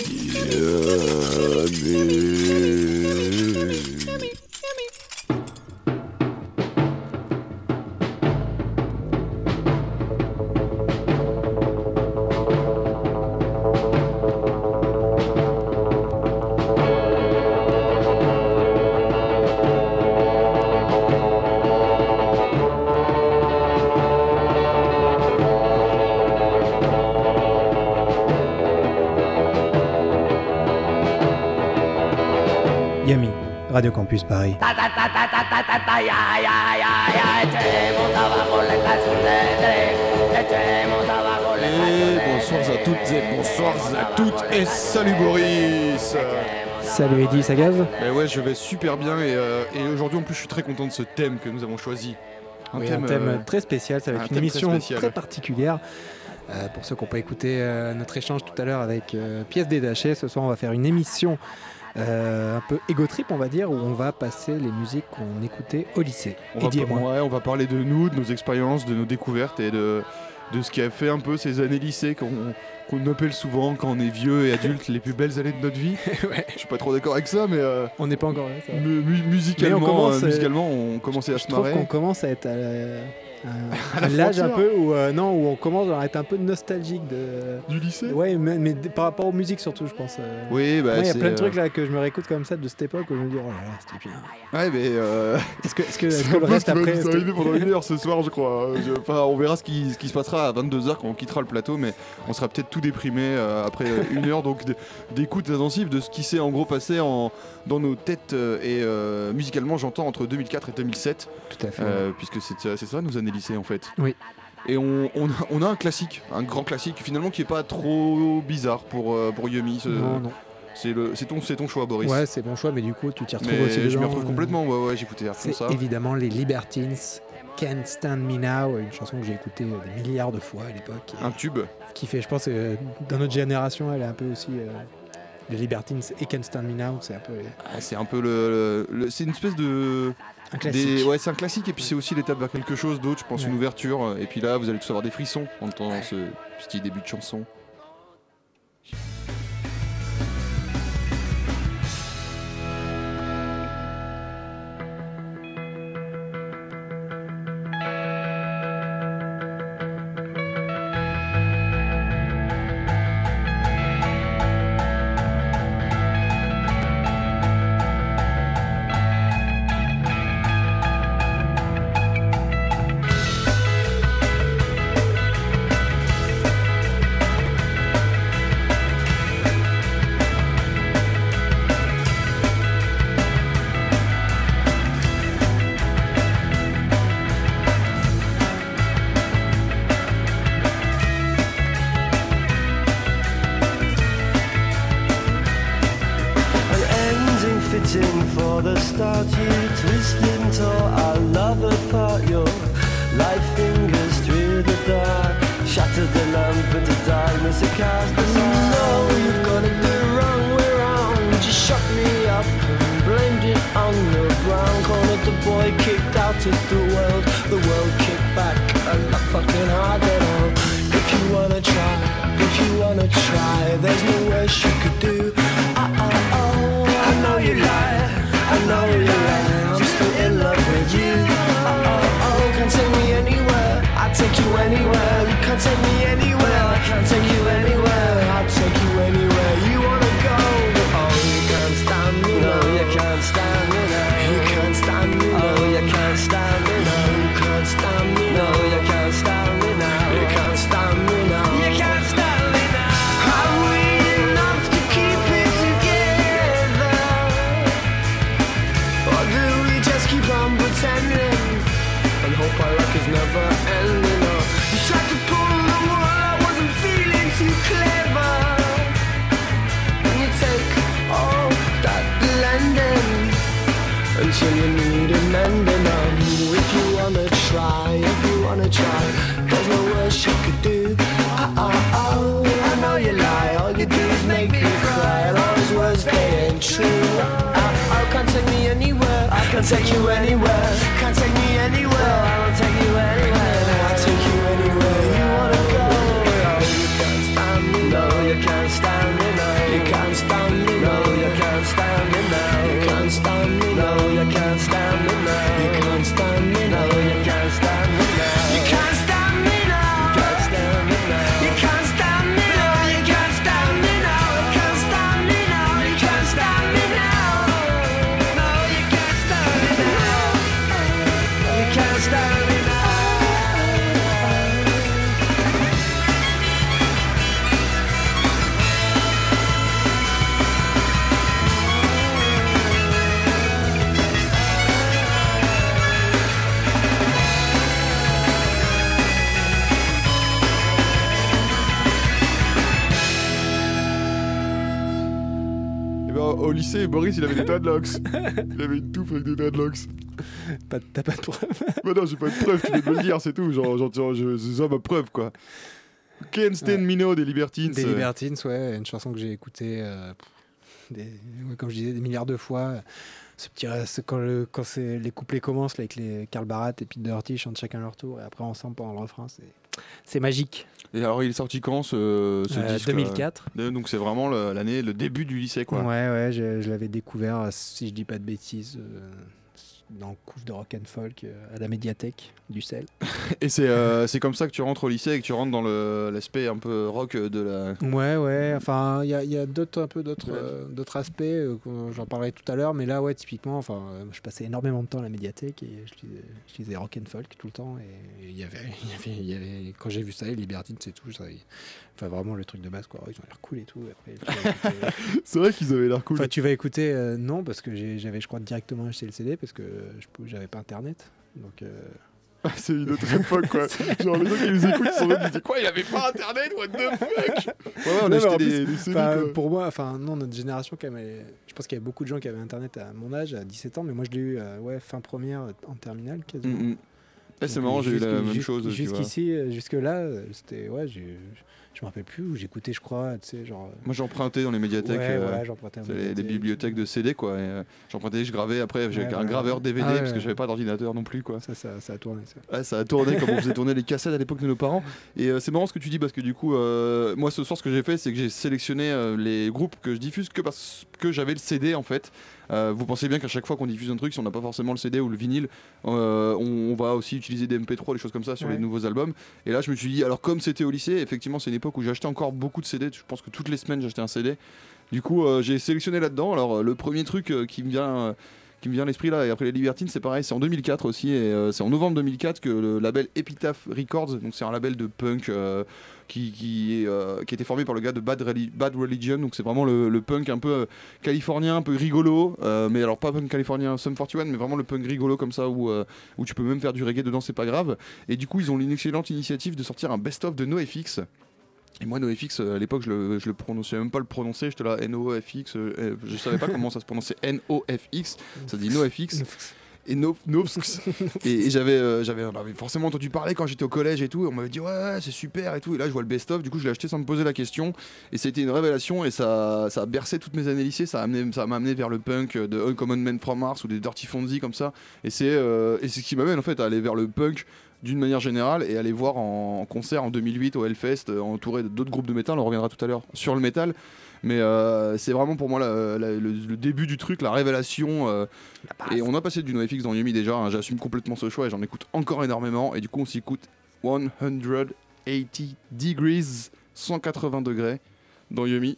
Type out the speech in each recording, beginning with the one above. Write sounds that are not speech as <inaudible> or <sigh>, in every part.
Radio Campus Paris. bonsoir à toutes et bonsoir à toutes. Et salut Boris. Salut Eddy, ça gaz ben Ouais, je vais super bien et, euh, et aujourd'hui en plus je suis très content de ce thème que nous avons choisi. Un, thème, euh, très spécial, ça va être une émission très, particulière. Euh, pour ceux qui n'ont pas écouté notre échange tout à l'heure avec Pièce détachée, ce soir on va faire une émission euh, un peu égo trip, on va dire, où on va passer les musiques qu'on écoutait au lycée. On va, on va parler de nous, de nos expériences, de nos découvertes et de, de ce qui a fait un peu ces années lycée qu'on appelle souvent quand on est vieux et adulte les plus belles années de notre vie. <laughs> ouais. Je suis pas trop d'accord avec ça, mais euh, on n'est pas encore là. Ça. musicalement, on commence, euh, musicalement, on commence à se marrer. qu'on commence à être à à l'âge un peu où euh, non où on commence à être un peu nostalgique de du lycée? Ouais mais, par rapport aux musiques surtout je pense euh. oui bah il y a plein de trucs euh, là que je me réécoute comme ça de cette époque où je me dis oh là là c'était bien ouais mais <laughs> est-ce que, est-ce que, est que le reste après c'est arrivé pendant une heure ce soir je crois. <laughs> Enfin, on verra ce qui, ce qui se passera à 22h quand on quittera le plateau mais on sera peut-être tout déprimé après une heure donc d'écoute intensive de ce qui s'est en gros passé en, dans nos têtes et musicalement j'entends entre 2004 et 2007 tout à fait. Puisque c'est ça nous années lycée en fait. Oui. Et on, on, a, un classique, un grand classique finalement qui est pas trop bizarre pour, euh, pour Yumi. Non, non. C'est, le, c'est, ton, c'est ton choix, Boris. Ouais, c'est mon choix, mais du coup, tu t'y retrouves aussi. Je me retrouve complètement, ouais, ouais, j'écoutais à fond ça. évidemment les Libertines, Can't Stand Me Now, une chanson que j'ai écoutée euh, des milliards de fois à l'époque. Un tube. Qui fait, je pense, euh, dans notre génération, elle est un peu aussi. les Libertines et Can't Stand Me Now, c'est un peu. Ah, c'est un peu le, c'est une espèce de un classique. Ouais, c'est un classique et puis c'est aussi l'étape vers quelque chose d'autre, je pense, une ouverture. Et puis là, vous allez tous avoir des frissons en entendant ce petit début de chanson. there's no way she could do take you anywhere. Au lycée, Boris, il avait des dreadlocks. <laughs> il avait une touffe avec des dreadlocks. T'as pas de preuve bah Non, j'ai pas de preuve, tu peux me le dire, c'est tout. Genre, genre c'est ça ma preuve, quoi. Ken Sten Mino des Libertines. Des Libertines, ouais, une chanson que j'ai écoutée, euh, comme je disais, des milliards de fois. Ce petit, quand, le, quand les couplets commencent avec les Karl Barat et Pete Doherty chantent chacun leur tour et après ensemble pendant le refrain, c'est magique. Et alors, il est sorti quand ce, ce disque 2004. Euh, donc, c'est vraiment l'année, le début du lycée, quoi. Ouais, ouais, je, l'avais découvert, si je dis pas de bêtises, euh, dans le couvre de rock and folk euh, à la médiathèque du sel. <laughs> et c'est euh, comme ça que tu rentres au lycée et que tu rentres dans l'aspect un peu rock de la. Ouais, ouais. Enfin, il y a, y a d'autres un peu d'autres euh, d'autres aspects. J'en parlerai tout à l'heure, mais là, ouais, typiquement, enfin, je passais énormément de temps à la médiathèque et je lisais, je lisais rock and folk tout le temps. Et il y avait, <laughs> y avait, quand j'ai vu ça, les Libertines, c'est tout. Enfin, vraiment le truc de base, quoi. Ils ont l'air cool et tout. <laughs> c'est vrai qu'ils avaient l'air cool. Enfin, tu vas écouter, non, parce que j'avais, je crois, directement acheté le CD parce que j'avais pas internet. Donc. Euh, <laughs> ah, c'est une autre époque quoi. <laughs> Genre les gens qui nous écoutent sont là, ils disent quoi Il avait pas internet What the fuck? Ouais, on a acheté des, des Pour moi, enfin non, notre génération quand même, je pense qu'il y avait beaucoup de gens qui avaient internet à mon âge, à 17 ans, mais moi je l'ai eu euh, ouais, fin première en terminale quasiment. Mm, mm. Eh, c'est marrant, j'ai eu la même chose. Jusqu'ici, euh, jusque là, c'était ouais, j'ai je me rappelle plus où j'écoutais je crois tu sais genre moi j'empruntais dans les médiathèques ouais, euh, voilà, les, les, bibliothèques de CD quoi euh, j'empruntais je gravais après j'ai un graveur DVD ah parce que j'avais pas d'ordinateur non plus quoi. Ça, ça, ça, a tourné ça. Ouais, ça a tourné comme on faisait tourner les cassettes à l'époque de nos parents. Et euh, c'est marrant ce que tu dis parce que du coup moi ce soir ce que j'ai fait c'est que j'ai sélectionné les groupes que je diffuse que parce que j'avais le CD en fait. Euh, vous pensez bien qu'à chaque fois qu'on diffuse un truc, si on n'a pas forcément le CD ou le vinyle, euh, on, va aussi utiliser des MP3, des choses comme ça sur les nouveaux albums. Et là, je me suis dit, alors comme c'était au lycée, effectivement, c'est une époque où j'achetais encore beaucoup de CD. Je pense que toutes les semaines, j'achetais un CD. Du coup, euh, j'ai sélectionné là-dedans. Alors, le premier truc qui me vient qui me vient à l'esprit là, et après les Libertines, c'est pareil, c'est en 2004 aussi, et c'est en novembre 2004 que le label Epitaph Records, donc c'est un label de punk qui, qui, euh, était formé par le gars de Bad, Religion. Donc c'est vraiment le, punk un peu euh, californien, un peu rigolo. Euh, mais alors pas punk californien Sum 41, mais vraiment le punk rigolo comme ça où, où tu peux même faire du reggae dedans, c'est pas grave. Et du coup, ils ont une excellente initiative de sortir un best-of de NoFX. Et moi, NoFX, à l'époque, je le, je le prononçais même pas le prononcer, j'étais là NoFX, je savais pas comment ça se prononçait NoFX, ça dit NoFX et no, et, j'avais euh, j'avais forcément entendu parler quand j'étais au collège et tout. on m'avait dit ouais, c'est super et tout. Et là je vois le best-of. Du coup je l'ai acheté sans me poser la question. Et c'était une révélation et ça, ça a bercé toutes mes années lycée. Ça m'a amené, ça amené vers le punk de Uncommon Men from Mars ou des Dirty Fonzie comme ça. Et c'est euh, et c'est ce qui m'amène en fait à aller vers le punk d'une manière générale et aller voir en, concert en 2008 au Hellfest euh, entouré d'autres groupes de métal. On reviendra tout à l'heure sur le métal. Mais euh, c'est vraiment pour moi le, début du truc, la révélation. Euh, et on a passé du NoFX dans Yumi déjà. Hein, j'assume complètement ce choix et j'en écoute encore énormément. Et du coup, on s'écoute 180 degrees, 180 degrés dans Yumi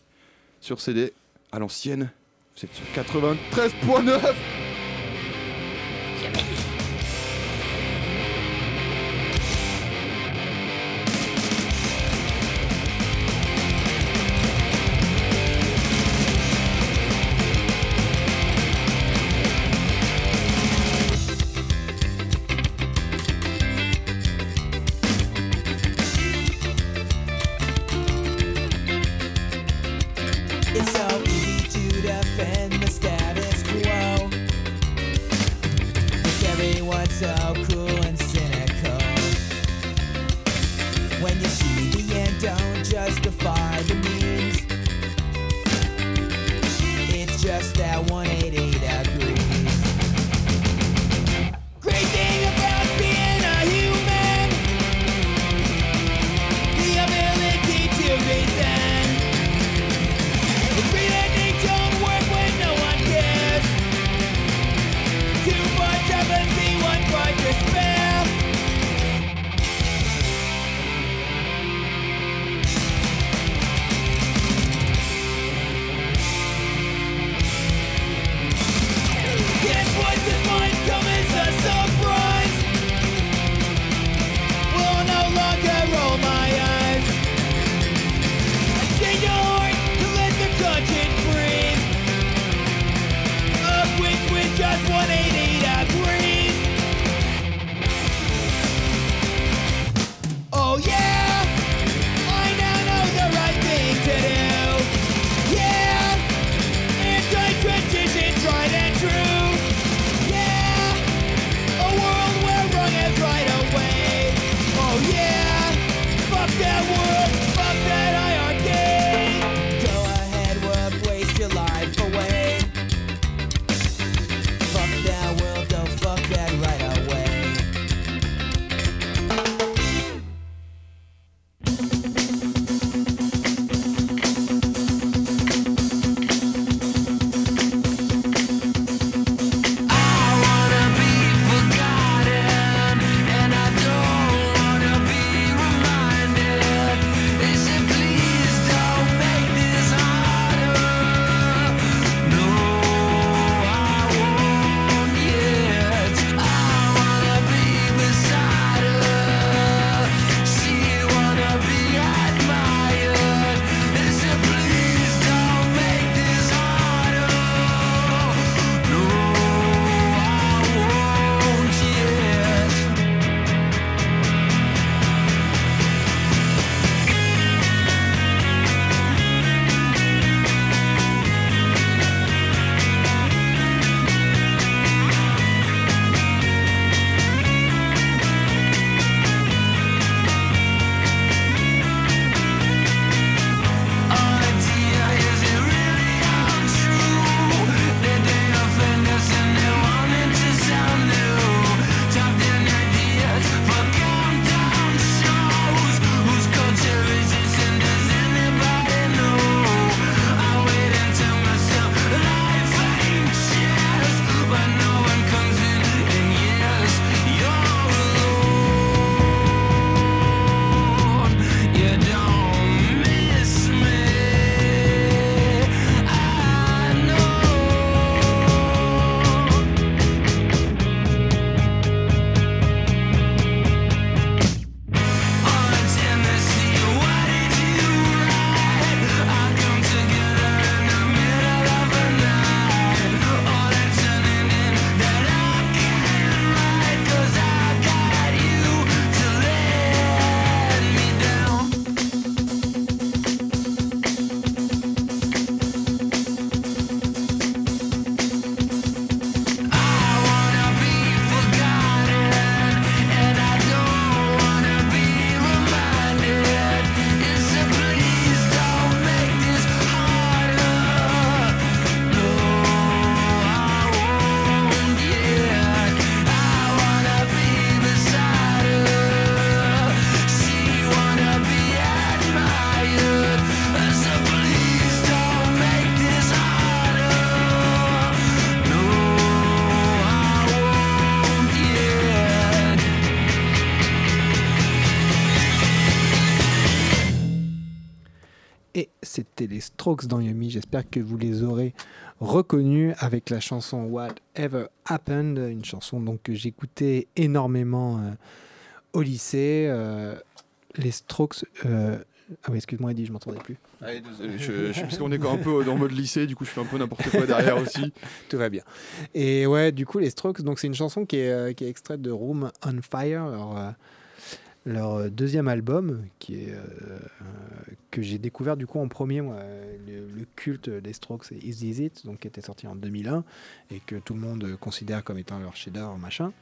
sur CD à l'ancienne. C'est sur 93.9. defend the status quo. Is everyone so cool and cynical? When you see the end, don't justify the means. It's just that one. Strokes dans Yumi. J'espère que vous les aurez reconnus avec la chanson Whatever Happened, une chanson donc que j'écoutais énormément euh, au lycée. Euh, les Strokes. Euh, ah oui, excuse-moi, Eddie, je m'entendais plus. Allez, je, je, parce qu'on est un peu dans mode lycée, du coup je fais un peu n'importe quoi derrière aussi. <laughs> Tout va bien. Et ouais, du coup, les Strokes, donc c'est une chanson qui est, qui est extraite de Room on Fire. Alors, leur euh, deuxième album, qui est, euh, que j'ai découvert du coup en premier, moi, le, culte des Strokes, c'est Is This It, donc qui était sorti en 2001 et que tout le monde considère comme étant leur chef-d'œuvre, machin.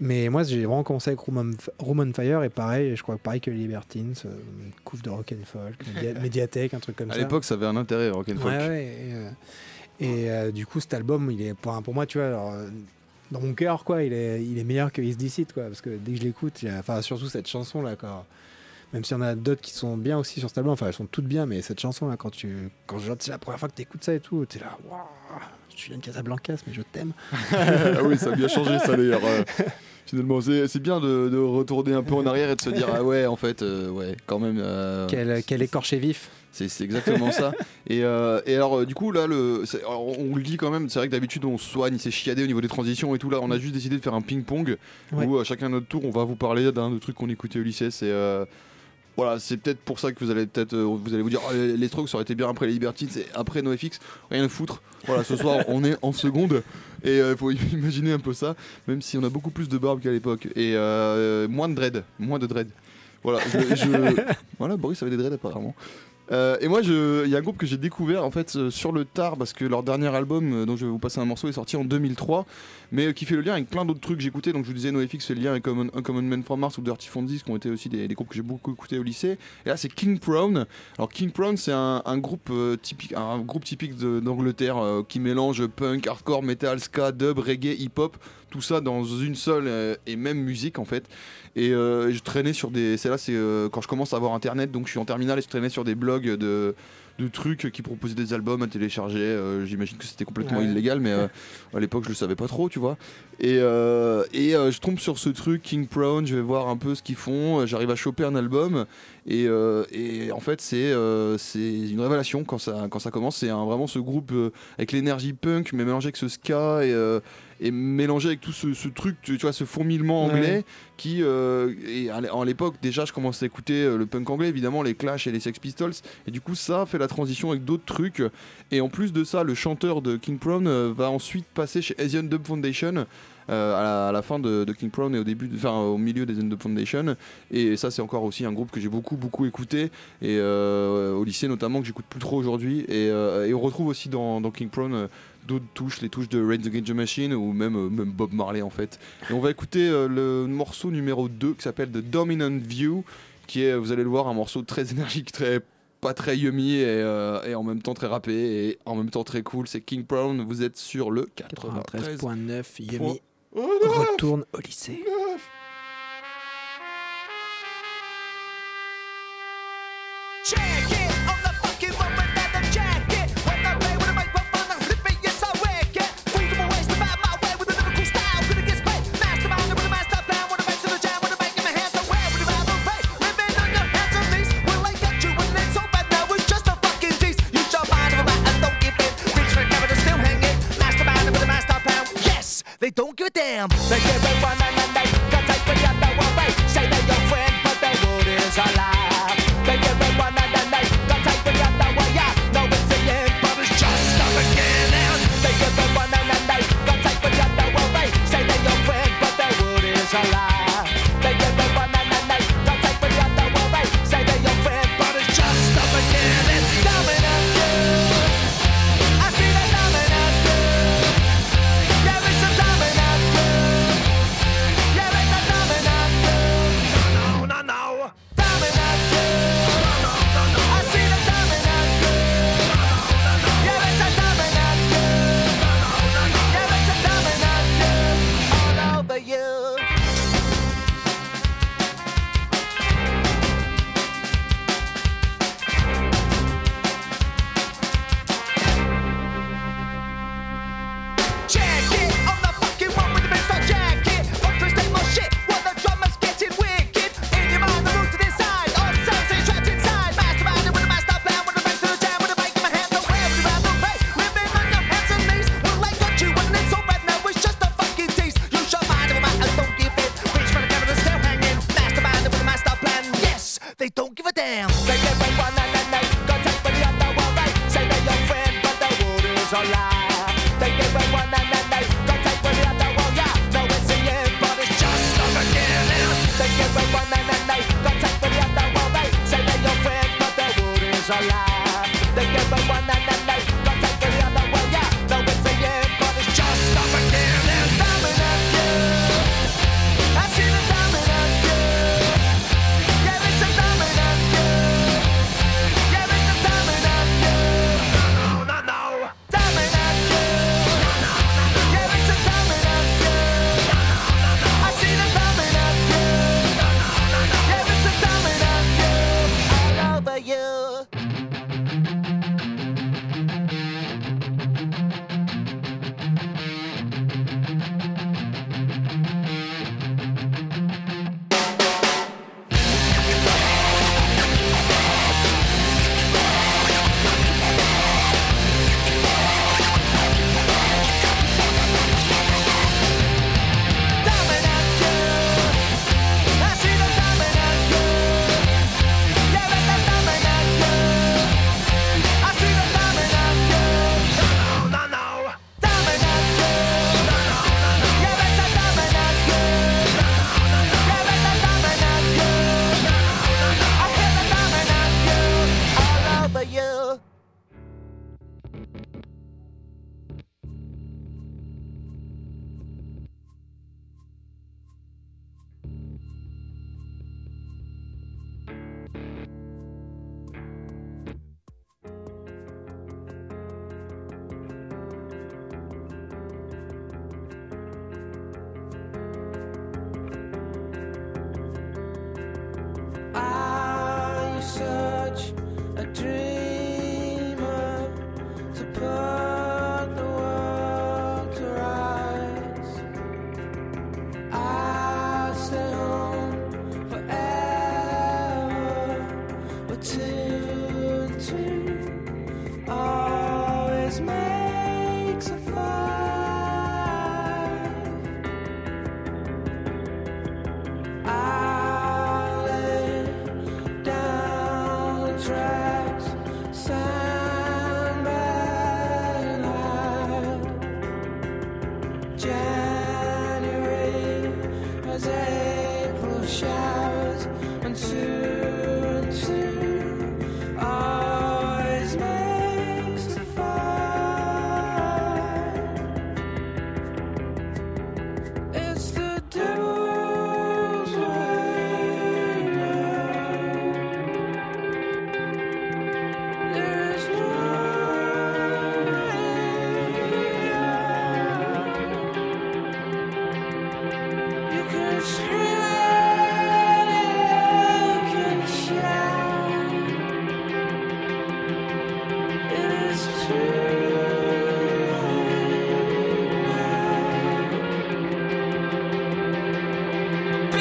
Mais moi, j'ai vraiment commencé avec Room on, Fire et pareil, je crois pareil que Libertines, euh, couvre de rock and folk, <laughs> médiathèque, un truc comme ça. À l'époque, ça avait un intérêt rock and folk. et, du coup, cet album, il est pour, pour moi, tu vois. Alors, dans mon cœur, quoi, il est, il est meilleur que Is This quoi, parce que dès que je l'écoute, enfin, surtout cette chanson-là, quoi. Même s'il y en a d'autres qui sont bien aussi sur ce album, enfin, elles sont toutes bien, mais cette chanson-là, quand tu, quand c'est la première fois que tu écoutes ça et tout, tu es là, waouh, je viens de Casablanca, mais je t'aime. <laughs> ah oui, ça a bien changé, ça d'ailleurs. finalement, c'est bien de, de, retourner un peu en arrière et de se dire, ah ouais, en fait, euh, ouais, quand même. Euh, quel, quel écorché vif. C'est exactement ça. Et, euh, et, alors, euh, du coup, là, le, on le dit quand même, c'est vrai que d'habitude, on soigne, c'est chiadé au niveau des transitions et tout. Là, on a juste décidé de faire un ping-pong où à chacun notre tour, on va vous parler d'un truc qu'on écoutait au lycée. C'est. Euh, voilà, c'est peut-être pour ça que vous allez peut-être vous allez vous dire oh, les Strokes ça aurait été bien après les Libertines et après NoFX, rien à foutre. Voilà, ce soir on est en seconde et il faut <laughs> imaginer un peu ça, même si on a beaucoup plus de barbe qu'à l'époque et moins de dread, moins de dread. Voilà, <laughs> voilà, Boris avait des dreads apparemment. Euh, et moi, il y a un groupe que j'ai découvert en fait euh, sur le tard parce que leur dernier album, euh, dont je vais vous passer un morceau, est sorti en 2003, mais qui fait le lien avec plein d'autres trucs que j'écoutais. Donc je vous disais, NoFX fait le lien avec Common, Uncommon Man from Mars ou Dirty Fondies, qui ont été aussi des, groupes que j'ai beaucoup écoutés au lycée. Et là, c'est King Prone. Alors King Prone, c'est un, groupe typique, un groupe typique d'Angleterre qui mélange punk, hardcore, metal, ska, dub, reggae, hip-hop, tout ça dans une seule et même musique en fait. Et euh, je traînais sur des. C'est là, c'est euh, quand je commence à avoir internet, donc je suis en terminale et je traînais sur des blogs de, de trucs qui proposaient des albums à télécharger. Euh, j'imagine que c'était complètement illégal, mais <laughs> à l'époque je le savais pas trop, tu vois. Et, et je tombe sur ce truc King Prone, je vais voir un peu ce qu'ils font. J'arrive à choper un album et, et en fait c'est c'est une révélation quand ça quand ça commence. C'est vraiment ce groupe avec l'énergie punk mais mélangé avec ce ska et et mélangé avec tout ce, truc, tu, vois, ce fourmillement anglais qui, euh, et à l'époque déjà, je commençais à écouter euh, le punk anglais, évidemment, les Clash et les Sex Pistols, et du coup, ça fait la transition avec d'autres trucs. Et en plus de ça, le chanteur de King Prone euh, va ensuite passer chez Asian Dub Foundation. À, la, fin de, King Prone et au début, enfin au milieu des Asian Dub Foundation. Et ça, c'est encore aussi un groupe que j'ai beaucoup beaucoup écouté et au lycée notamment que j'écoute plus trop aujourd'hui. Et, et, on retrouve aussi dans, King Prone d'autres touches, les touches de Rain Against the Machine ou même, euh, même Bob Marley en fait. Et on va écouter euh, le morceau numéro 2 qui s'appelle The Dominant View, qui est, vous allez le voir, un morceau très énergique, très pas très yummy et, euh, en même temps très rappé et en même temps très cool. C'est King Brown, vous êtes sur le 93.9 yummy. Retourne au lycée. they don't give a damn. They give it one and then they got take but you know. Say they're your friend, but they would is a lie. They give it one and got take it's the end, but it's just beginning. They give it one and got take. Say they're your friend, but is a lie. you.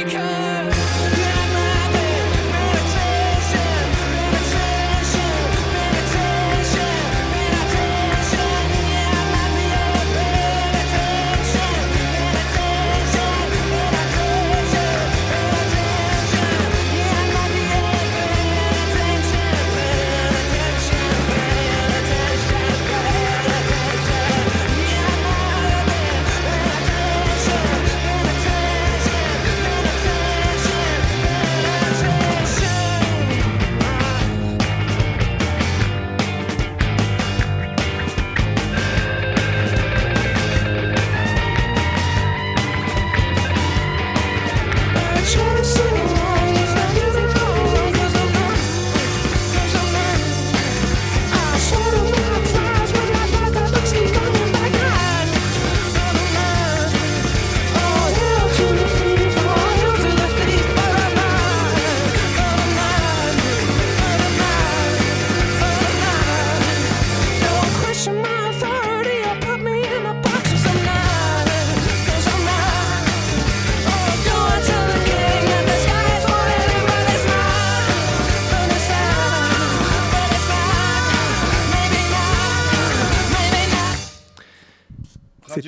because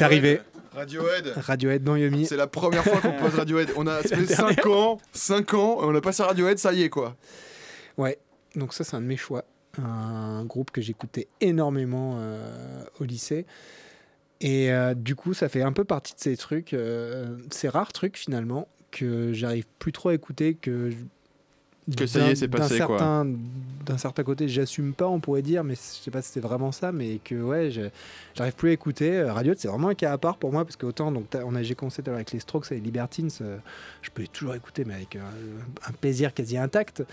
arrivé. Radiohead. Radiohead dans Yomi. C'est la première fois qu'on pose Radiohead. On a <laughs> fait 5 ans, 5 ans, on a passé Radiohead, ça y est quoi. Ouais, donc ça c'est un de mes choix. Un groupe que j'écoutais énormément euh, au lycée. Et euh, du coup, ça fait un peu partie de ces trucs, euh, ces rares trucs finalement, que j'arrive plus trop à écouter, que que ça y est, c'est passé quoi. D'un certain côté, j'assume pas, on pourrait dire, mais je sais pas si c'est vraiment ça, mais que ouais, j'arrive plus à écouter. Euh, Radio, c'est vraiment un cas à part pour moi, parce que autant, donc, on a, j'ai commencé avec les Strokes et les Libertines, euh, je peux toujours écouter, mais avec un, plaisir quasi intact.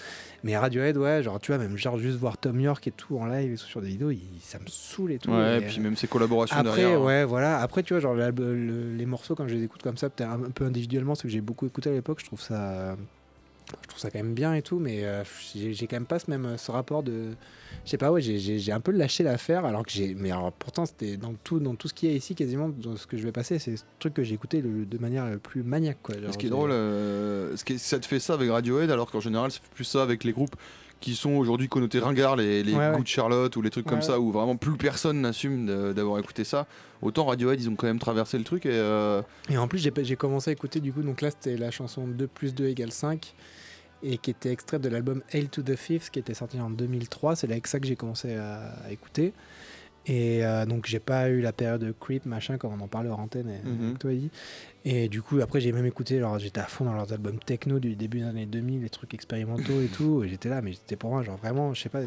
Mais Radiohead, ouais, genre, tu vois, même genre juste voir Tom York et tout en live et sur des vidéos, ça me saoule et tout. Ouais, et puis même ses collaborations après, derrière. ouais, voilà. Après, tu vois, genre, les morceaux, quand je les écoute comme ça, peut-être un, peu individuellement, ce que j'ai beaucoup écouté à l'époque, je trouve ça je trouve ça quand même bien et tout, mais euh, j'ai quand même pas ce même ce rapport de. Je sais pas, ouais, j'ai un peu lâché l'affaire, alors que j'ai. Mais alors, pourtant, c'était dans tout, dans tout ce qu'il y a ici, quasiment, dans ce que je vais passer, c'est ce truc que j'ai écouté de manière la plus maniaque. Quoi. ce qui est drôle, euh, ce qui ça te fait ça avec Radiohead, alors qu'en général, c'est plus ça avec les groupes qui sont aujourd'hui connotés ringards, les, les de Charlotte ou les trucs comme ça, où vraiment plus personne n'assume d'avoir écouté ça. Autant Radiohead, ils ont quand même traversé le truc. Et, euh, et en plus, j'ai commencé à écouter, du coup, donc là, c'était la chanson 2 plus 2 égale 5 et qui était extrait de l'album Hail to the Fifth qui était sorti en 2003. C'est avec ça que j'ai commencé à, écouter. Et euh, donc j'ai pas eu la période de creep machin comme on en parlait hors antenne et, mm toi. Et du coup après j'ai même écouté alors j'étais à fond dans leurs albums techno du début des années 2000 les trucs expérimentaux et tout et j'étais là mais c'était pour moi genre vraiment je sais pas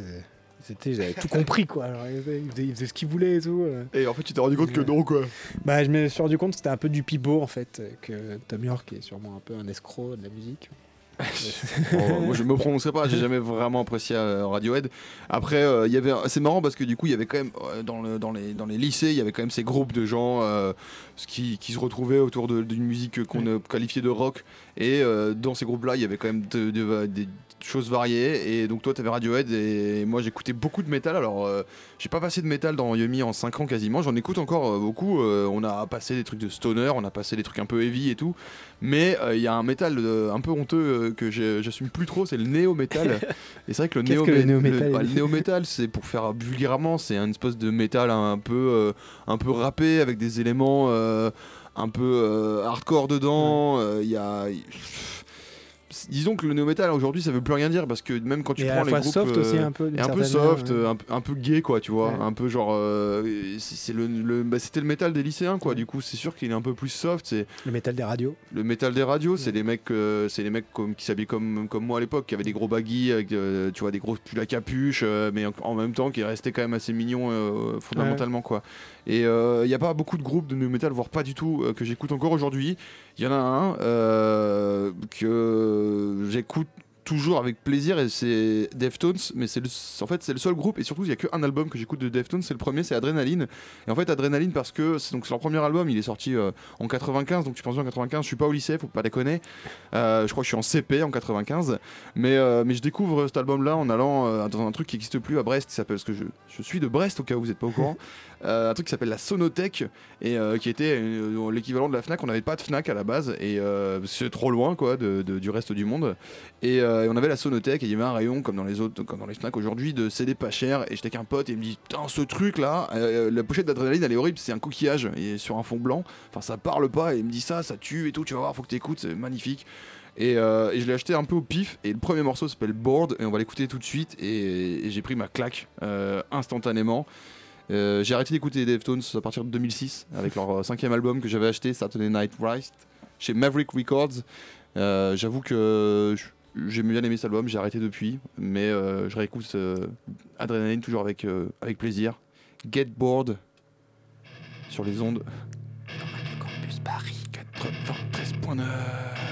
c'était j'avais tout compris quoi alors, ils, faisaient, ce qu'ils voulaient et tout euh. et en fait tu t'es rendu compte que non quoi bah je me suis rendu compte que c'était un peu du pipeau en fait que Tom York est sûrement un peu un escroc de la musique <laughs> moi je me prononcerai pas, j'ai jamais vraiment apprécié euh, Radiohead. Après, euh, il y avait, c'est marrant parce que du coup il y avait quand même euh, dans, le, dans, les, dans les lycées, il y avait quand même ces groupes de gens qui, qui, se retrouvaient autour d'une musique qu'on qualifiait de rock. Et dans ces groupes-là, il y avait quand même des choses variées. Et donc toi, tu avais Radiohead et moi j'écoutais beaucoup de métal. Alors j'ai pas passé de métal dans Yumi en 5 ans quasiment, j'en écoute encore beaucoup. on a passé des trucs de stoner, on a passé des trucs un peu heavy et tout. Mais il y a un métal un peu honteux que j'assume plus trop, c'est le néo-métal. <laughs> et c'est vrai que le néo-métal, le, néo-métal, c'est pour faire vulgairement, c'est un espèce de métal un peu, euh, un peu râpé avec des éléments euh, un peu euh, hardcore dedans. Il y a disons que le néo metal aujourd'hui ça veut plus rien dire parce que même quand tu prends les groupes soft aussi un peu un peu soft un, peu gay quoi tu vois. Un peu genre c'est le, bah, c'était le métal des lycéens quoi. Du coup c'est sûr qu'il est un peu plus soft c'est le métal des radios. le métal des radios c'est les mecs c'est les mecs comme, qui s'habillaient comme comme moi à l'époque qui avaient des gros baggy avec tu vois des gros pulls à capuche mais en, même temps qui restaient quand même assez mignons fondamentalement quoi. Et il euh, n'y a pas beaucoup de groupes de nu metal, voire pas du tout, euh, que j'écoute encore aujourd'hui. Il y en a un euh, que j'écoute toujours avec plaisir et c'est Deftones mais c'est en fait c'est le seul groupe et surtout il y a qu'un album que j'écoute de Deftones c'est le premier c'est Adrenaline. Et en fait Adrenaline parce que c'est leur premier album il est sorti euh, en 95 donc tu penses en 95 je suis pas au lycée faut pas déconner. Euh, je crois que je suis en CP en 95 mais euh, mais je découvre cet album là en allant dans un truc qui n'existe plus à Brest qui s'appelle ce que je, je suis de Brest au cas où vous n'êtes pas au courant <laughs> un truc qui s'appelle la Sonothèque et qui était l'équivalent de la Fnac on n'avait pas de Fnac à la base et c'est trop loin quoi de, du reste du monde et euh, on avait la sonothèque et il y avait un rayon comme dans les autres, comme dans les snacks aujourd'hui de CD pas cher. Et j'étais avec un pote et il me dit Putain, ce truc là, euh, la pochette d'adrénaline elle est horrible, c'est un coquillage et sur un fond blanc. Enfin, ça parle pas. Et il me dit ça, ça tue et tout. Tu vas voir, faut que tu écoutes, c'est magnifique. Euh, et, je l'ai acheté un peu au pif. Et le premier morceau s'appelle Board et on va l'écouter tout de suite. Et, j'ai pris ma claque instantanément. J'ai arrêté d'écouter les Deftones à partir de 2006 avec leur cinquième album que j'avais acheté, Saturday Night Rise, chez Maverick Records. J'avoue que j'ai bien aimé cet album, j'ai arrêté depuis, mais euh, je réécoute euh, Adrenaline toujours avec, euh, avec plaisir. Get Bored sur les ondes. Campus Paris 93.9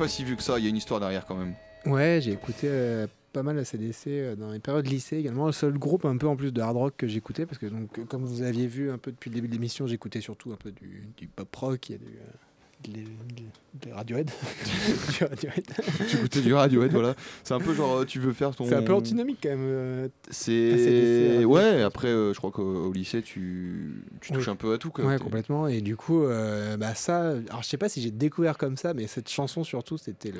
pas si vieux que ça, il y a une histoire derrière quand même. Ouais, j'ai écouté euh, pas mal ACDC euh, dans les périodes lycée également. Le seul groupe un peu en plus de hard rock que j'écoutais, parce que donc, comme vous aviez vu un peu depuis le début de l'émission, j'écoutais surtout un peu du, du pop rock et du, euh, les, les Radiohead. <laughs> du Radiohead. tu écoutais du Radiohead, voilà. C'est un peu genre, tu veux faire ton. C'est un peu antinomique quand même. Euh, c'est. Ouais, après, euh, je crois qu'au lycée, tu, tu touches un peu à tout. Quoi. Ouais, complètement. Et du coup, euh, bah ça. Alors, je sais pas si j'ai découvert comme ça, mais cette chanson, surtout, c'était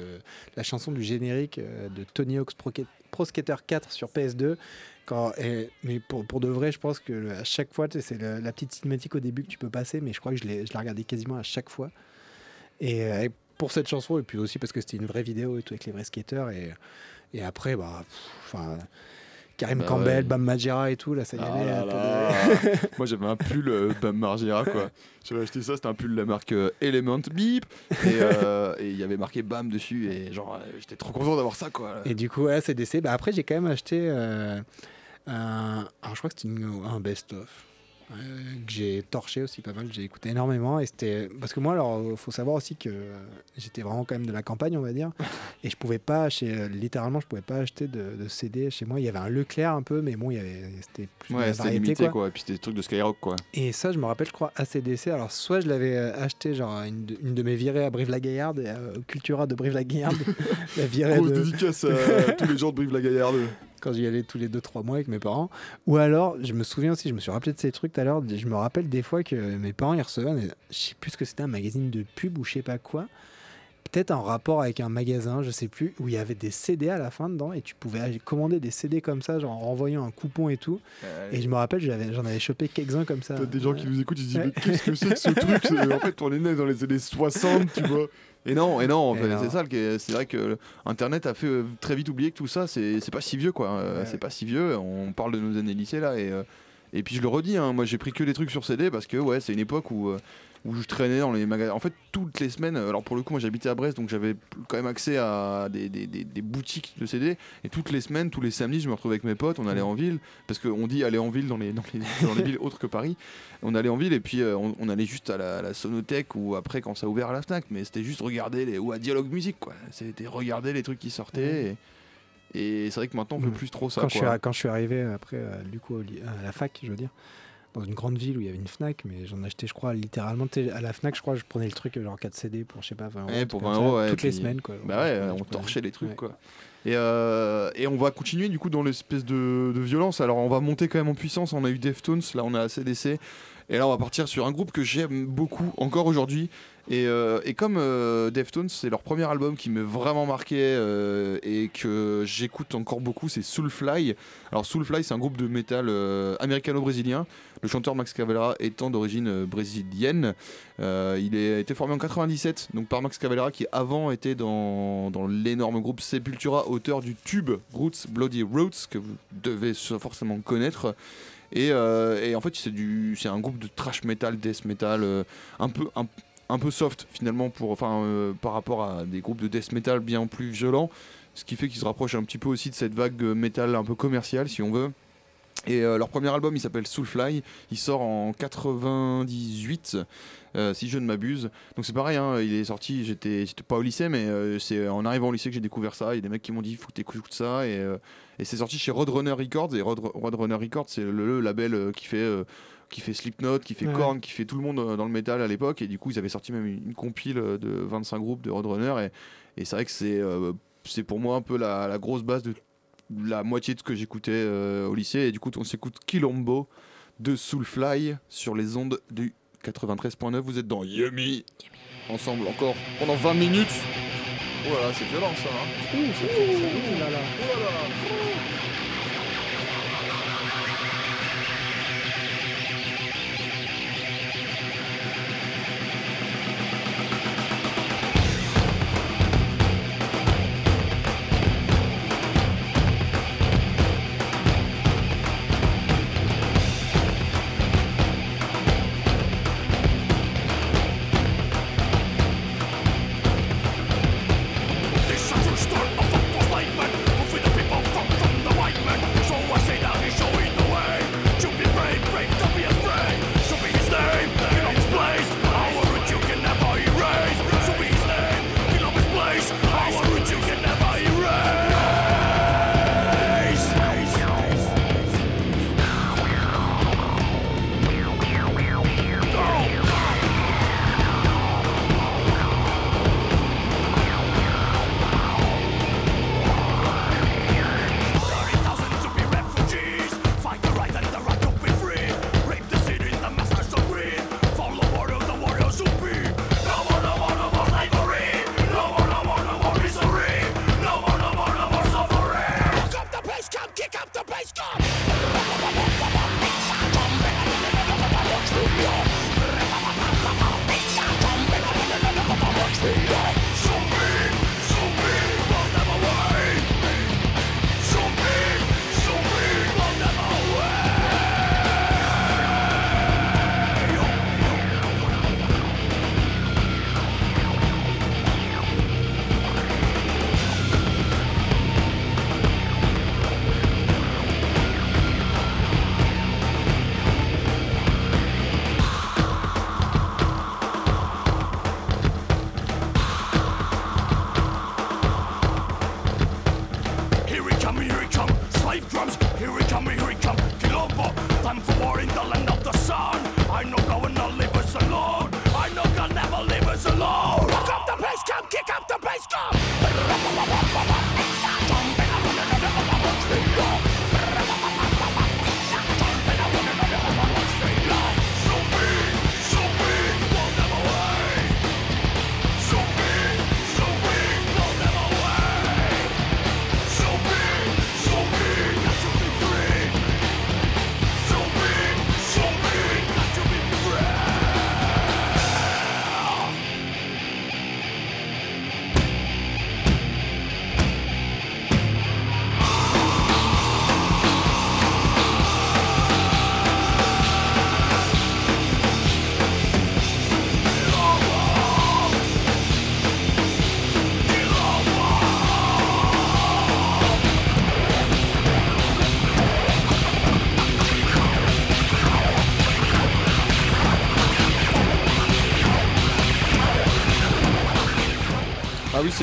la chanson du générique de Tony Hawk's Pro, Skater 4 sur PS2. Quand, mais pour, pour, de vrai, je pense que à chaque fois, c'est la, petite cinématique au début que tu peux passer, mais je crois que je l'ai regardé quasiment à chaque fois. Euh, et, pour cette chanson, et puis aussi parce que c'était une vraie vidéo et tout avec les vrais skateurs. Et, et après, bah, enfin. Karim bah Campbell, Bam Margera et tout, là ça y allait. Ah <laughs> Moi j'avais un pull euh, Bam Margera quoi. <laughs> J'avais acheté ça, c'était un pull de la marque euh, Element Beep et il y avait marqué Bam dessus et genre j'étais trop content d'avoir ça quoi. Et du coup, ouais, c'est décès. Bah, après j'ai quand même acheté un. Alors je crois que c'était un best-of que j'ai torché aussi pas mal, j'ai écouté énormément. Et c'était parce que moi alors faut savoir aussi que j'étais vraiment quand même de la campagne on va dire. <laughs> Et je pouvais pas chez littéralement je pouvais pas acheter de, CD chez moi. Il y avait un Leclerc un peu mais bon il y avait c'était plus ouais, c'était limité quoi. et puis c'était des trucs de Skyrock quoi. Et ça je me rappelle je crois ACDC alors soit je l'avais euh, acheté genre une de, une de mes virées à Brive-la-Gaillarde et euh, au Cultura de Brive-la-Gaillarde. <laughs> La virée de... dédicace à <laughs> tous les gens de Brive-la-Gaillarde quand j'y allais tous les 2-3 mois avec mes parents. Ou alors, je me souviens aussi, je me suis rappelé de ces trucs tout à l'heure, je me rappelle des fois que mes parents ils recevaient, je sais plus ce que c'était, un magazine de pub ou je sais pas quoi. Peut-être en rapport avec un magasin, je sais plus, où il y avait des CD à la fin dedans et tu pouvais commander des CD comme ça, genre en renvoyant un coupon et tout. Et je me rappelle, j'en avais, chopé quelques-uns comme ça. des gens qui nous écoutent, ils se disent, mais qu'est-ce que c'est que ce <laughs> truc? En fait, on est né dans les années 60, tu vois. Et non, et non, c'est ça. C'est vrai que Internet a fait euh, très vite oublier que tout ça, c'est pas si vieux, quoi. Euh, c'est pas si vieux. On parle de nos années lycée là, et euh, et puis je le redis, hein, moi j'ai pris que des trucs sur CD parce que ouais, c'est une époque où où je traînais dans les magasins. En fait, toutes les semaines, alors pour le coup, moi j'habitais à Brest, donc j'avais quand même accès à des, des, des, boutiques de CD. Et toutes les semaines, tous les samedis, je me retrouvais avec mes potes, on allait en ville, parce qu'on dit aller en ville dans les, <laughs> dans les, dans les villes autres que Paris. On allait en ville et puis euh, on, allait juste à la, sonothèque ou après quand ça a ouvert à la Fnac, mais c'était juste regarder les. ou à Dialogue Musique, quoi. C'était regarder les trucs qui sortaient. Et, c'est vrai que maintenant on fait plus trop ça. Quand, Je, suis, quand je suis arrivé après, euh, du coup, à la fac, je veux dire dans une grande ville où il y avait une Fnac, mais j'en achetais, je crois, littéralement à la Fnac, je crois, je prenais le truc genre 4 CD pour, je sais pas, 20 euros. pour 20 euros, toutes les semaines, quoi. Bah ouais, on torchait les trucs, quoi. Et, euh, et, on va continuer du coup dans l'espèce de, de, violence. Alors on va monter quand même en puissance. On a eu Deftones, là on a ACDC. Et là on va partir sur un groupe que j'aime beaucoup encore aujourd'hui. Euh, et, comme euh, Deftones, c'est leur premier album qui m'a vraiment marqué euh, et que j'écoute encore beaucoup, c'est Soulfly. Alors Soulfly, c'est un groupe de métal américano-brésilien. Le chanteur Max Cavalera étant d'origine brésilienne. il a été formé en 97 donc par Max Cavalera qui avant était dans, l'énorme groupe Sepultura, auteur du tube Roots, Bloody Roots, que vous devez forcément connaître. Et, et en fait, c'est un groupe de trash metal, death metal, un peu... Un, un peu soft finalement pour, enfin, euh, par rapport à des groupes de death metal bien plus violents, ce qui fait qu'ils se rapprochent un petit peu aussi de cette vague metal un peu commerciale si on veut. Et euh, leur premier album, il s'appelle Soulfly. Il sort en 98, euh, si je ne m'abuse. Donc c'est pareil, hein, il est sorti. J'étais, pas au lycée, mais c'est en arrivant au lycée que j'ai découvert ça. Il y a des mecs qui m'ont dit, faut que t'écoutes ça. Et, et c'est sorti chez Roadrunner Records. Et Roadrunner Records, c'est le, label qui fait qui fait Slipknot, qui fait Korn, qui fait tout le monde euh, dans le métal à l'époque. Et du coup, ils avaient sorti même une, compile euh, de 25 groupes de Roadrunner. Et, et c'est vrai que c'est euh, c'est pour moi un peu la, grosse base de la moitié de ce que j'écoutais au lycée. Et du coup, on s'écoute Kilombo de Soulfly sur les ondes du 93.9. Vous êtes dans Yummy. Ensemble encore pendant 20 minutes. Oh là là, c'est violent ça. Hein. Ouh, c'est là là. Oh là là.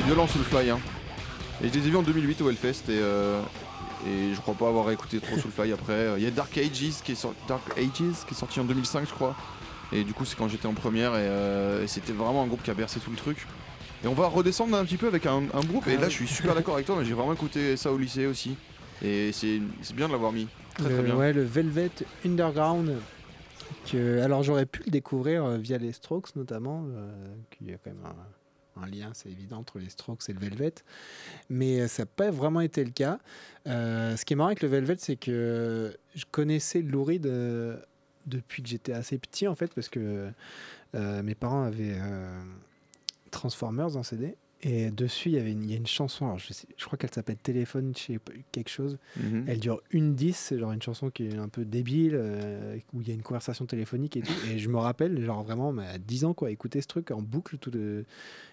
Violent Soulfly. Hein. Et je les ai vus en 2008 au Hellfest et, euh, et je crois pas avoir écouté trop Soulfly après. Il y a Dark Ages qui est, Dark Ages qui est sorti en 2005, je crois. Et du coup, c'est quand j'étais en première euh, et, c'était vraiment un groupe qui a bercé tout le truc. Et on va redescendre un petit peu avec un, groupe. et là, je suis super d'accord avec toi, mais j'ai vraiment écouté ça au lycée aussi. Et c'est bien de l'avoir mis. Très, très bien. Ouais, le Velvet Underground. Que, alors j'aurais pu le découvrir euh, via les Strokes notamment, euh, qui a quand même un, lien, c'est évident, entre les Strokes et le Velvet. Mais ça n'a pas vraiment été le cas. ce qui est marrant avec le Velvet, c'est que je connaissais Lou Reed depuis que j'étais assez petit en fait parce que euh, mes parents avaient euh, Transformers en CD et dessus il y avait une, il y a une chanson alors je, je crois qu'elle s'appelle Téléphone chez quelque chose mhm. elle dure une 10 c'est genre une chanson qui est un peu débile euh, où il y a une conversation téléphonique et tout et je me rappelle genre vraiment à 10 ans quoi écouter ce truc en boucle tout de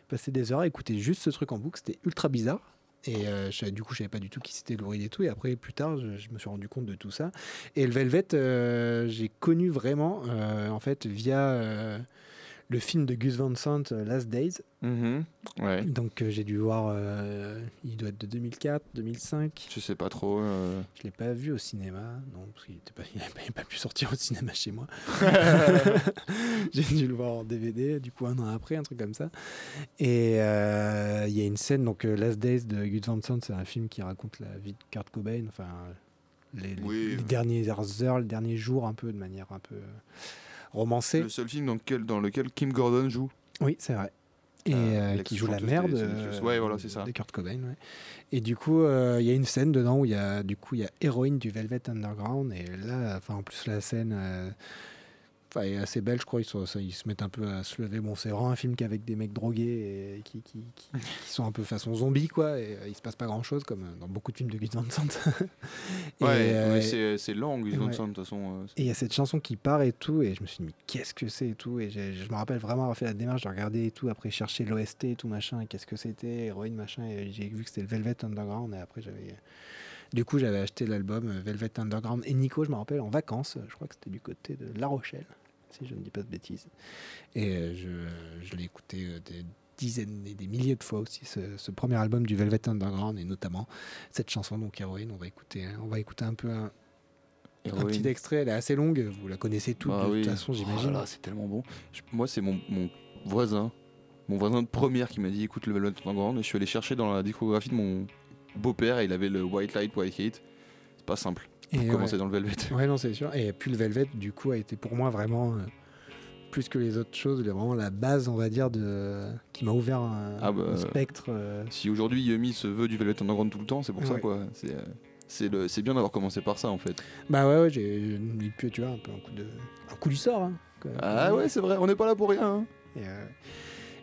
passer des heures à écouter juste ce truc en boucle c'était ultra bizarre et euh, du coup, je savais pas du tout qui c'était Lou et tout. Et après, plus tard, je, me suis rendu compte de tout ça. Et le Velvet, euh, j'ai connu vraiment, en fait, via le film de Gus Van Sant, Last Days. Mhm. ouais. Donc euh, j'ai dû voir, euh, il doit être de 2004, 2005. Je sais pas trop. Euh... Je l'ai pas vu au cinéma, non, parce qu'il n'avait <laughs> pas, pu sortir au cinéma chez moi. <laughs> <laughs> j'ai dû le voir en DVD, du coup un an après, un truc comme ça. Et euh, il y a une scène, donc Last Days de Gus Van Sant, c'est un film qui raconte la vie de Kurt Cobain, enfin les, les dernières heures, les derniers jours, un peu de manière un peu romancé. Le seul film dans lequel, dans lequel Kim Gordon joue. Oui, c'est vrai. Et euh, euh, qui joue la mère de, ouais, voilà, ça. de Kurt Cobain. Ouais. Et du coup, euh, il y a une scène dedans où il y a du coup il y a héroïne du Velvet Underground et là, enfin en plus la scène Enfin, est assez belle, je crois. Ils, sont, ils, se mettent un peu à se lever. Bon, c'est vraiment un film qu'avec des mecs drogués et qui, qui, qui, sont un peu façon zombie, quoi. Et euh, il se passe pas grand chose, comme dans beaucoup de films de Gus Van Sant. <laughs> ouais, euh, c'est lent, Gus Van Sant, de toute façon. Euh, et il y a cette chanson qui part et tout. Et je me suis dit, mais qu'est-ce que c'est et tout. Et je me rappelle vraiment avoir fait la démarche de regarder et tout. Après, chercher l'OST et tout, machin. Et qu'est-ce que c'était, héroïne, machin. Et j'ai vu que c'était le Velvet Underground. Et après, j'avais. Du coup, j'avais acheté l'album Velvet Underground. Et Nico, je me rappelle, en vacances, je crois que c'était du côté de La Rochelle si je ne dis pas de bêtises. Et euh, je, je l'ai écouté euh, des dizaines et des milliers de fois aussi, ce, premier album du Velvet Underground, et notamment cette chanson, donc Héroïne. On va écouter, on va écouter un peu un, petit extrait, elle est assez longue, vous la connaissez toute ah de toute façon, j'imagine. Oh c'est tellement bon. moi, c'est mon, mon, voisin, mon voisin de première qui m'a dit écoute le Velvet Underground, et je suis allé chercher dans la discographie de mon beau-père, et il avait le White Light, White Heat. C'est pas simple pour commencer dans le Velvet. <laughs> Ouais, non, c'est sûr. Et puis le Velvet, du coup, a été pour moi vraiment euh, plus que les autres choses, vraiment la base, on va dire, de qui m'a ouvert un, ah bah, spectre. Euh. Si aujourd'hui Yumi se veut du Velvet Underground tout le temps, c'est pour ça quoi. C'est euh, c'est le c'est bien d'avoir commencé par ça en fait. Bah ouais, ouais j'ai puis tu vois un peu un coup de un coup du sort. Hein, ah ouais, c'est vrai, on n'est pas là pour rien. Hein.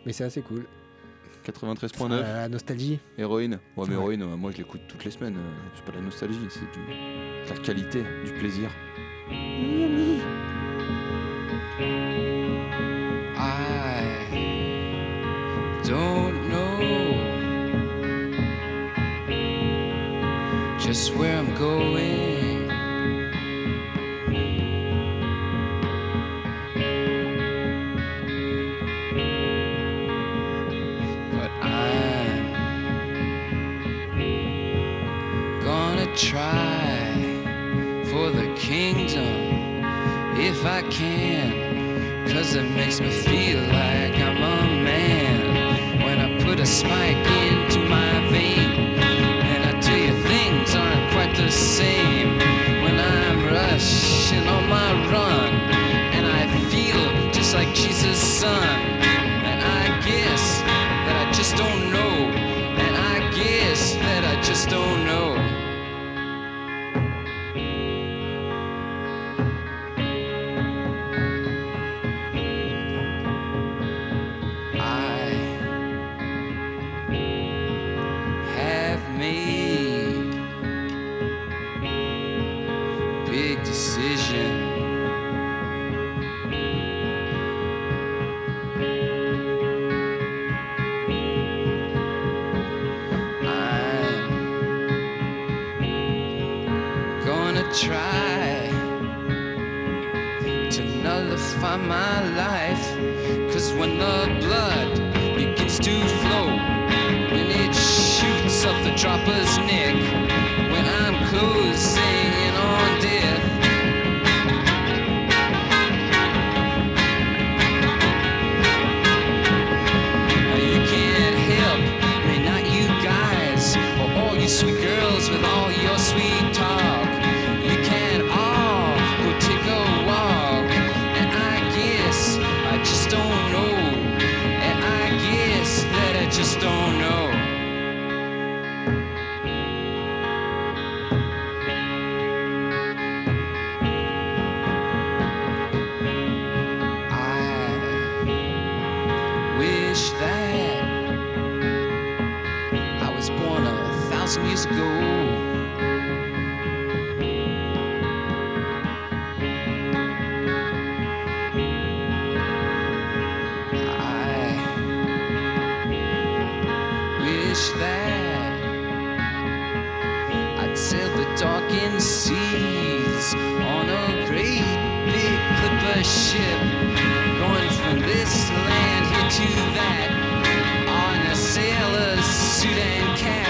mais c'est assez cool. 93.9. la nostalgie. Héroïne. Ouais, mais héroïne, moi je l'écoute toutes les semaines. C'est pas de la nostalgie, c'est du la qualité, du plaisir. I don't know just where I'm going. Gonna the kingdom if I can. Cause it makes me feel like I'm a man when I put a spike into my vein. And I tell you, things aren't quite the same when I'm rushing on my run. And I feel just like Jesus' son. Papa's Nick. was born a thousand years ago. I wish that I'd sailed the darkened seas on a great big clipper ship, going from this land here to that. Sudan care.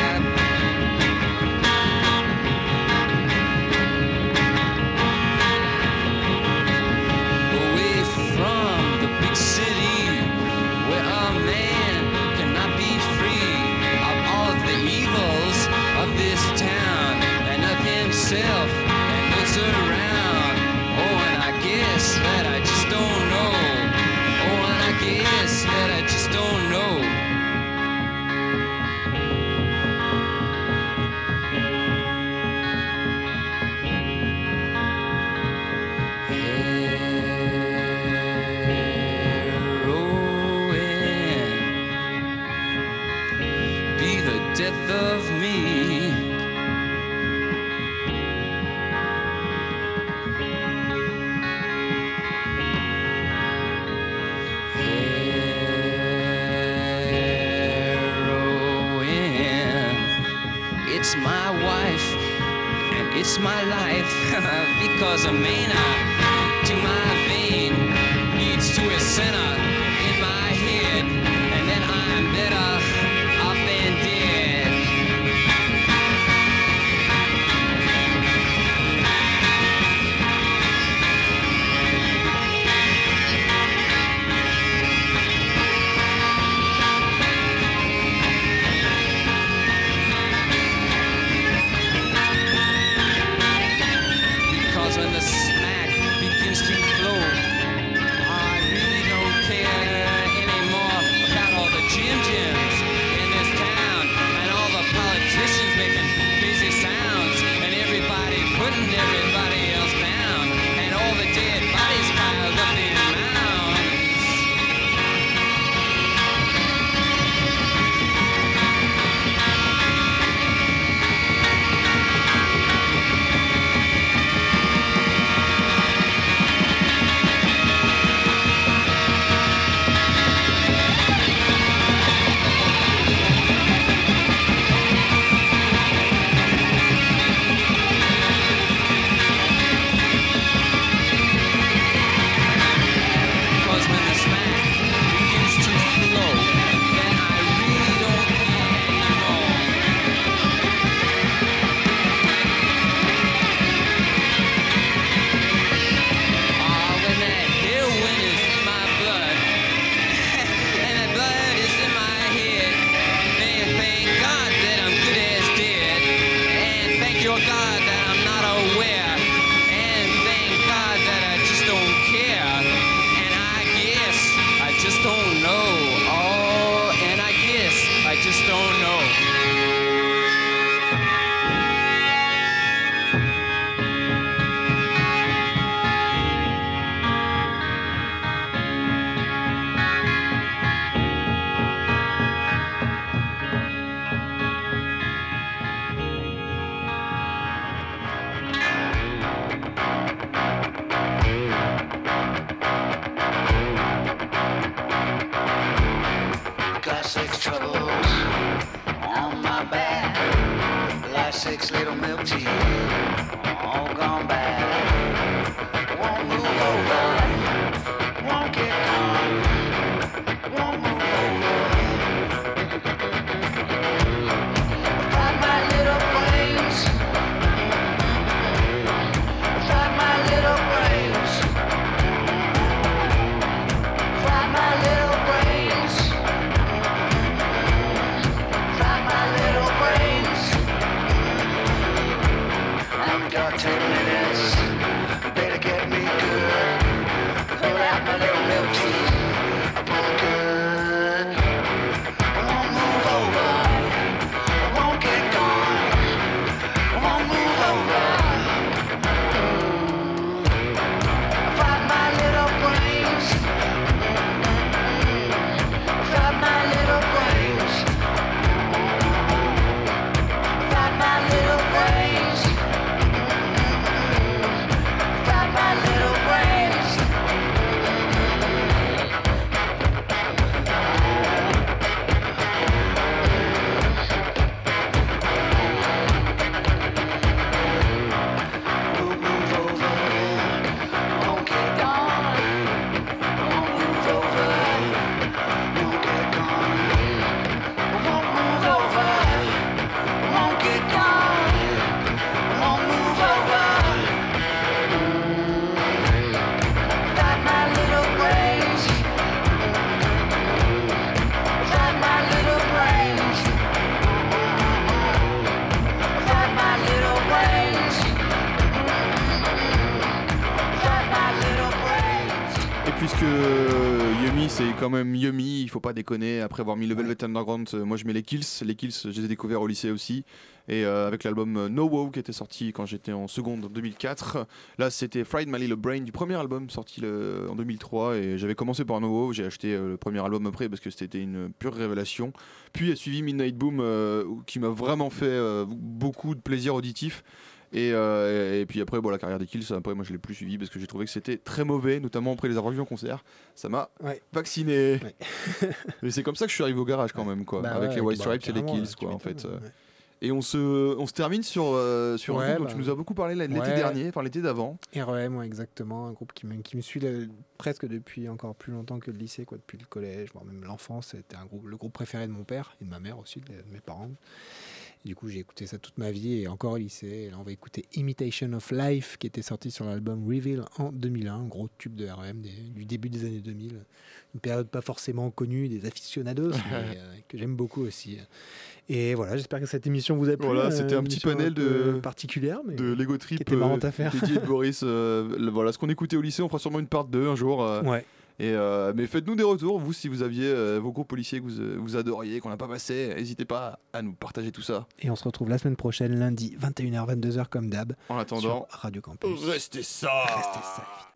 six little milk tea, all gone back. Quand même Yumi, il faut pas déconner. Après avoir mis le Velvet Underground, euh, moi je mets les Kills. Les Kills, je les ai découverts au lycée aussi. Et euh, avec l'album euh, No Wow qui était sorti quand j'étais en seconde en 2004. Là, c'était Fried My Little Brain du premier album sorti le- en 2003. Et j'avais commencé par No Wow. J'ai acheté le premier album après parce que c'était une pure révélation. Puis a suivi Midnight Boom qui m'a vraiment fait beaucoup de plaisir auditif. Et, euh, et- et puis après, bon, la carrière des Kills, après, moi je l'ai plus suivi parce que j'ai trouvé que c'était très mauvais, notamment après les avoir vus en concert. Ça m'a Ouais. vacciné. Ouais. <laughs> Mais c'est comme ça que je suis arrivé au garage quand même, quoi. Bah avec les White bah, Stripes et les Kills, quoi, en fait. euh. Et on se, on se termine sur, euh, sur un groupe dont bah. tu nous as beaucoup parlé l'été Ouais. dernier, enfin l'été d'avant. REM, ouais, exactement, un groupe qui me, qui me suit le- presque depuis encore plus longtemps que le lycée, quoi, depuis le collège, voire même l'enfance. C'était un groupe, le groupe préféré de mon père et de ma mère aussi, de, de mes parents. Et du coup, j'ai écouté ça toute ma vie et encore au lycée. Et là, on va écouter Imitation of Life, qui était sorti sur l'album Reveal en 2001, un gros tube de REM des- du début des années 2000. Une période pas forcément connue des aficionados, <laughs> mais euh, que j'aime beaucoup aussi. Et voilà, j'espère que cette émission vous a plu. Voilà, euh, c'était un petit panel peu de- particulière, mais De Lego Trip. était marrante à faire. Et Boris. euh, voilà, ce qu'on écoutait au lycée, on fera sûrement une part 2 un jour. euh, ouais. Et, euh, mais faites-nous des retours, vous, si vous aviez euh, vos groupes policiers que vous, euh, vous adoriez, qu'on n'a pas passé, n'hésitez pas à nous partager tout ça. Et on se retrouve la semaine prochaine, lundi, 21h, 22h comme d'hab, En attendant, sur Radio Campus. restez ça Restez safe.